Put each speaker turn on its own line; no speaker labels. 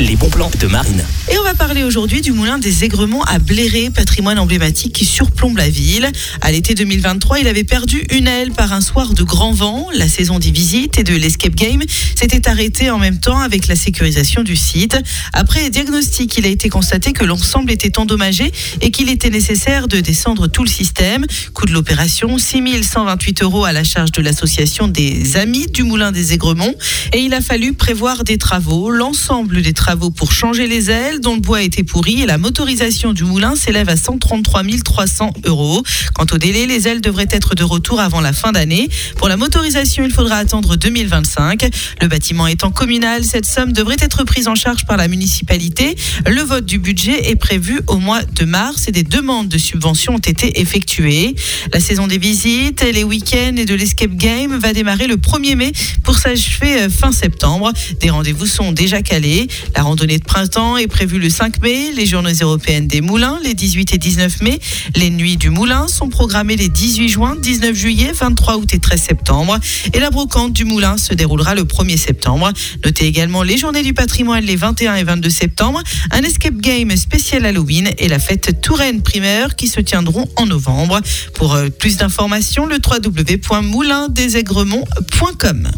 les bons plans de Marine.
Et on va parler aujourd'hui du moulin des Aigremont à Bléré, patrimoine emblématique qui surplombe la ville. À l'été 2023, il avait perdu une aile par un soir de grand vent. La saison des visites et de l'escape game s'était arrêtée en même temps avec la sécurisation du site. Après diagnostic, il a été constaté que l'ensemble était endommagé et qu'il était nécessaire de descendre tout le système. Coût de l'opération, 6128 euros à la charge de l'association des Amis du Moulin des Aigremont. Et il a fallu prévoir des travaux. L'ensemble des travaux pour changer les ailes dont le bois était pourri et la motorisation du moulin s'élève à 133 300 euros. Quant au délai, les ailes devraient être de retour avant la fin d'année. Pour la motorisation, il faudra attendre 2025. Le bâtiment étant communal, cette somme devrait être prise en charge par la municipalité. Le vote du budget est prévu au mois de mars et des demandes de subventions ont été effectuées. La saison des visites, les week-ends et de l'escape game va démarrer le 1er mai pour s'achever euh, fin septembre. Des rendez-vous sont déjà calés. La randonnée de printemps est prévue le 5 mai, les journées européennes des moulins les 18 et 19 mai, les nuits du moulin sont programmées les 18 juin, 19 juillet, 23 août et 13 septembre et la brocante du moulin se déroulera le 1er septembre. Notez également les journées du patrimoine les 21 et 22 septembre, un escape game spécial Halloween et la fête Touraine primaire qui se tiendront en novembre. Pour euh, plus d'informations, le www.moulindesaigremont.com.